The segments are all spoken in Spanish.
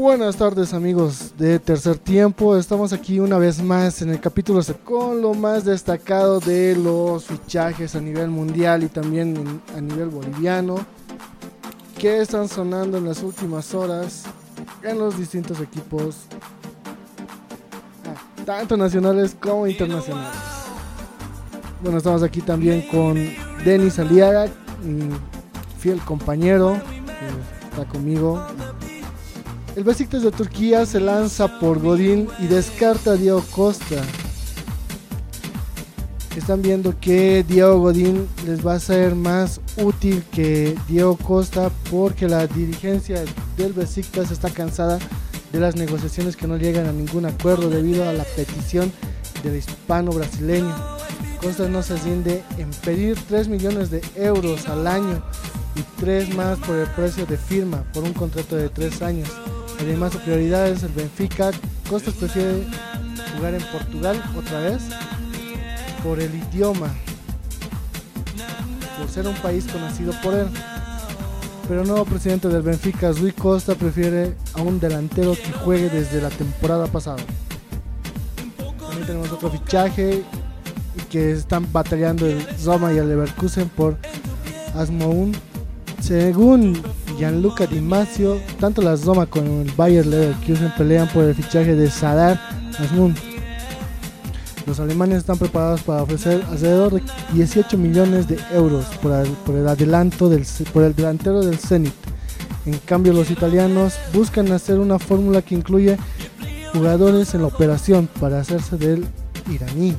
Buenas tardes amigos de Tercer Tiempo, estamos aquí una vez más en el capítulo con lo más destacado de los fichajes a nivel mundial y también a nivel boliviano que están sonando en las últimas horas en los distintos equipos, ah, tanto nacionales como internacionales. Bueno, estamos aquí también con Denis Aliaga, mi fiel compañero, que está conmigo el Besiktas de Turquía se lanza por Godín y descarta a Diego Costa. Están viendo que Diego Godín les va a ser más útil que Diego Costa porque la dirigencia del Besiktas está cansada de las negociaciones que no llegan a ningún acuerdo debido a la petición del hispano brasileño. Costa no se asciende en pedir 3 millones de euros al año y 3 más por el precio de firma por un contrato de 3 años. Además, su prioridad es el Benfica. Costas prefiere jugar en Portugal otra vez por el idioma, por ser un país conocido por él. Pero el nuevo presidente del Benfica, Rui Costa, prefiere a un delantero que juegue desde la temporada pasada. También tenemos otro fichaje que están batallando el Roma y el Leverkusen por Asmoun. Según Gianluca Di Macio, tanto la Zoma como el Bayer Leverkusen pelean por el fichaje de Sadar Asmun. Los alemanes están preparados para ofrecer alrededor de 18 millones de euros por el, adelanto del, por el delantero del Zenit. En cambio, los italianos buscan hacer una fórmula que incluye jugadores en la operación para hacerse del iraní.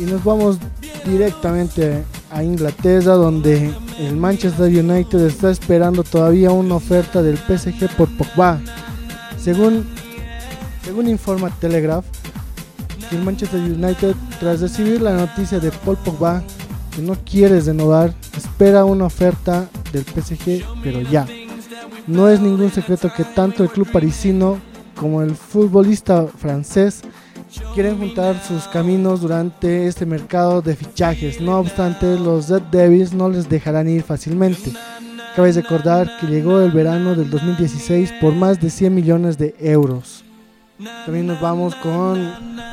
Y nos vamos directamente a Inglaterra donde el Manchester United está esperando todavía una oferta del PSG por Pogba. Según, según informa Telegraph, el Manchester United tras recibir la noticia de Paul Pogba que no quiere renovar, espera una oferta del PSG, pero ya. No es ningún secreto que tanto el club parisino como el futbolista francés quieren juntar sus caminos durante este mercado de fichajes. No obstante, los Red Devils no les dejarán ir fácilmente. Cabe recordar que llegó el verano del 2016 por más de 100 millones de euros. También nos vamos con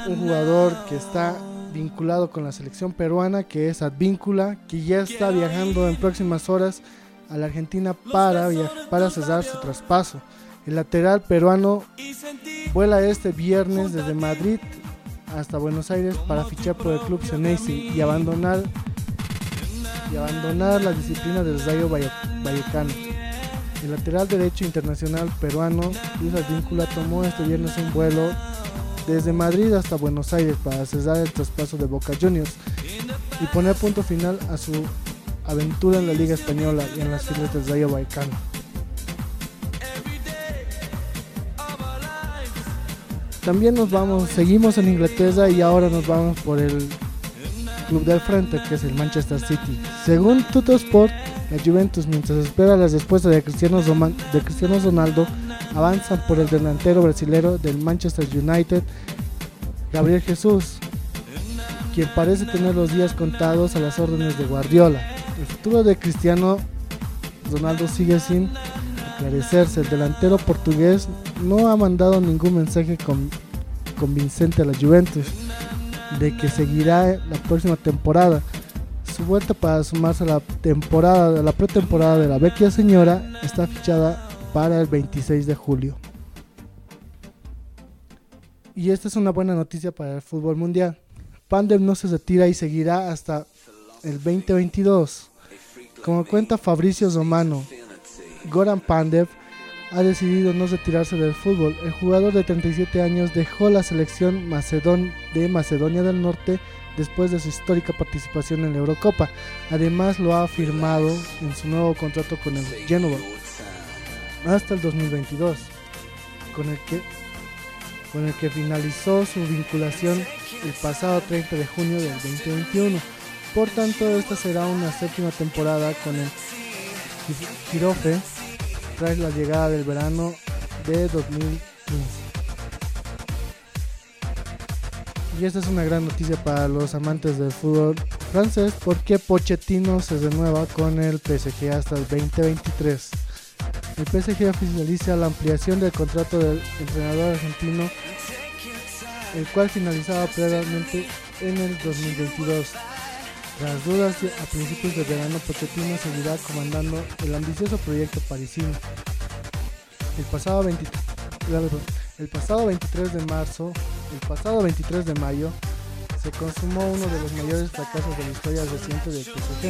un jugador que está vinculado con la selección peruana, que es Advíncula, que ya está viajando en próximas horas a la Argentina para, para cesar su traspaso. El lateral peruano vuela este viernes desde Madrid hasta Buenos Aires para fichar por el club Ceneice y abandonar y abandonar la disciplina del Rayo Vallecano. El lateral derecho internacional peruano Luis Advíncula tomó este viernes un vuelo desde Madrid hasta Buenos Aires para cesar el traspaso de Boca Juniors y poner punto final a su aventura en la Liga Española y en las filas del Rayo Vallecano. También nos vamos, seguimos en Inglaterra y ahora nos vamos por el club del frente, que es el Manchester City. Según Sport, la Juventus, mientras espera la respuesta de Cristiano, de Cristiano Ronaldo, avanzan por el delantero brasilero del Manchester United, Gabriel Jesús, quien parece tener los días contados a las órdenes de Guardiola. El futuro de Cristiano Ronaldo sigue sin aclarecerse. El delantero portugués no ha mandado ningún mensaje convincente a la Juventus de que seguirá la próxima temporada. Su vuelta para sumarse a la temporada, la pretemporada de la vecchia señora está fichada para el 26 de julio. Y esta es una buena noticia para el fútbol mundial. Pandev no se retira y seguirá hasta el 2022. Como cuenta Fabricio Romano, Goran Pandev ha decidido no retirarse del fútbol. El jugador de 37 años dejó la selección Macedón de Macedonia del Norte después de su histórica participación en la Eurocopa. Además lo ha firmado en su nuevo contrato con el Genoa hasta el 2022, con el que con el que finalizó su vinculación el pasado 30 de junio del 2021. Por tanto, esta será una séptima temporada con el Girofe tras la llegada del verano de 2015. Y esta es una gran noticia para los amantes del fútbol francés porque Pochettino se renueva con el PSG hasta el 2023. el PSG oficializa la ampliación del contrato del entrenador argentino, el cual finalizaba previamente en el 2022. Tras dudas a principios de verano, Pochettino seguirá comandando el ambicioso proyecto parisino. El pasado, 23, el pasado 23 de marzo, el pasado 23 de mayo, se consumó uno de los mayores fracasos de la historia reciente del PSG.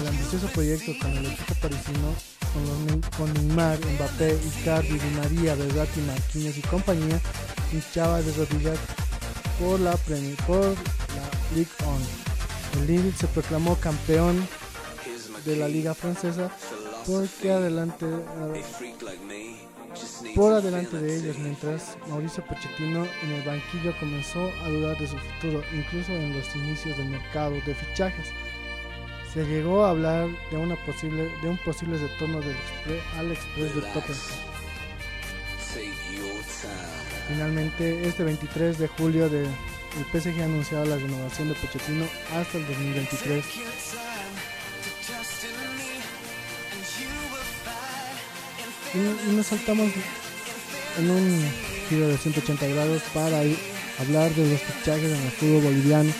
El ambicioso proyecto con el equipo parisino, con, los, con Neymar, Mbappé, Icardi, Di María, Marquinhos y compañía, hinchaba de rodillas por la Premier, por la Ligue 1. El Lille se proclamó campeón de la Liga Francesa porque adelante por adelante de ellos, mientras Mauricio Pochettino en el banquillo comenzó a dudar de su futuro, incluso en los inicios del mercado de fichajes. Se llegó a hablar de, una posible, de un posible retorno del al Express de Tottenham. Finalmente, este 23 de julio de, el PSG ha anunciado la renovación de Pochettino hasta el 2023. Y, nos saltamos en un giro de 180 grados para hablar de los fichajes en el fútbol boliviano,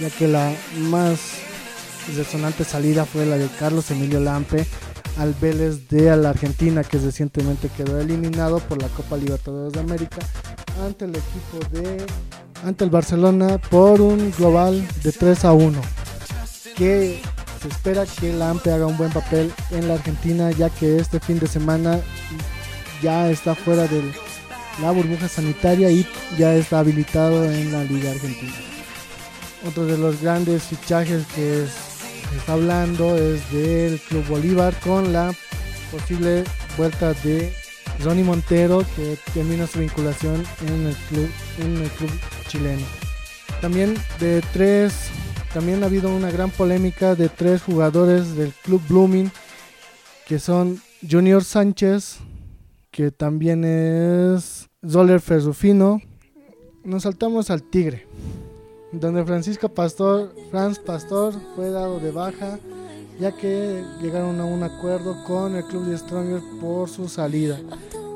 ya que la más resonante salida fue la de Carlos Emilio Lampe al Vélez de la Argentina, que recientemente quedó eliminado por la Copa Libertadores de América ante el equipo de ante el Barcelona por un global de 3 a 1. Que se espera que Lampe haga un buen papel en la Argentina, ya que este fin de semana ya está fuera de la burbuja sanitaria y ya está habilitado en la Liga Argentina. Otro de los grandes fichajes que se está hablando es del Club Bolívar con la posible vuelta de Ronnie Montero que termina su vinculación en el club, en el club También de tres, también ha habido una gran polémica de tres jugadores del club Blooming que son Junior Sánchez, que también es Zoller Ferrufino. Nos saltamos al Tigre, donde Francisco Pastor, Franz Pastor fue dado de baja ya que llegaron a un acuerdo con el club de Stronger por su salida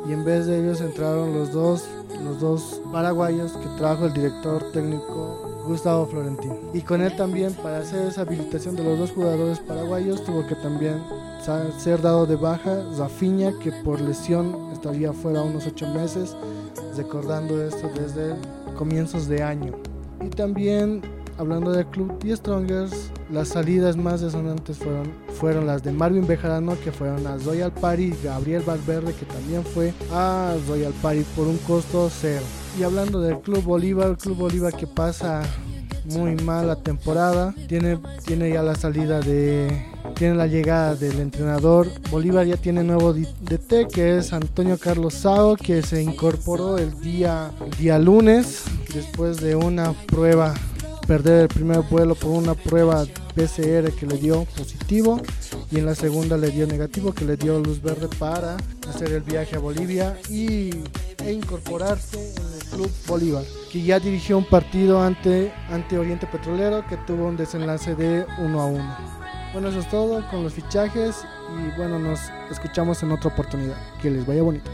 y en vez de ellos entraron los dos los dos paraguayos que trajo el director técnico Gustavo Florentino y con él también para hacer esa habilitación de los dos jugadores paraguayos tuvo que también ser dado de baja Rafinha que por lesión estaría fuera unos ocho meses recordando esto desde comienzos de año. Y también hablando del club The Strongers, las salidas más resonantes fueron, fueron las de Marvin Bejarano, que fueron a Royal Party, Gabriel Valverde, que también fue a Royal Party por un costo cero. Y hablando del Club Bolívar, el Club Bolívar que pasa muy mal la temporada, tiene, tiene ya la salida de tiene la llegada del entrenador. Bolívar ya tiene nuevo DT que es Antonio Carlos Sao que se incorporó el día, el día lunes después de una prueba perder el primer vuelo por una prueba PCR que le dio positivo y en la segunda le dio negativo que le dio luz verde para hacer el viaje a Bolivia y, e incorporarse en el Club Bolívar, que ya dirigió un partido ante, ante Oriente Petrolero que tuvo un desenlace de 1 a 1. Bueno, eso es todo con los fichajes y bueno, nos escuchamos en otra oportunidad. Que les vaya bonito.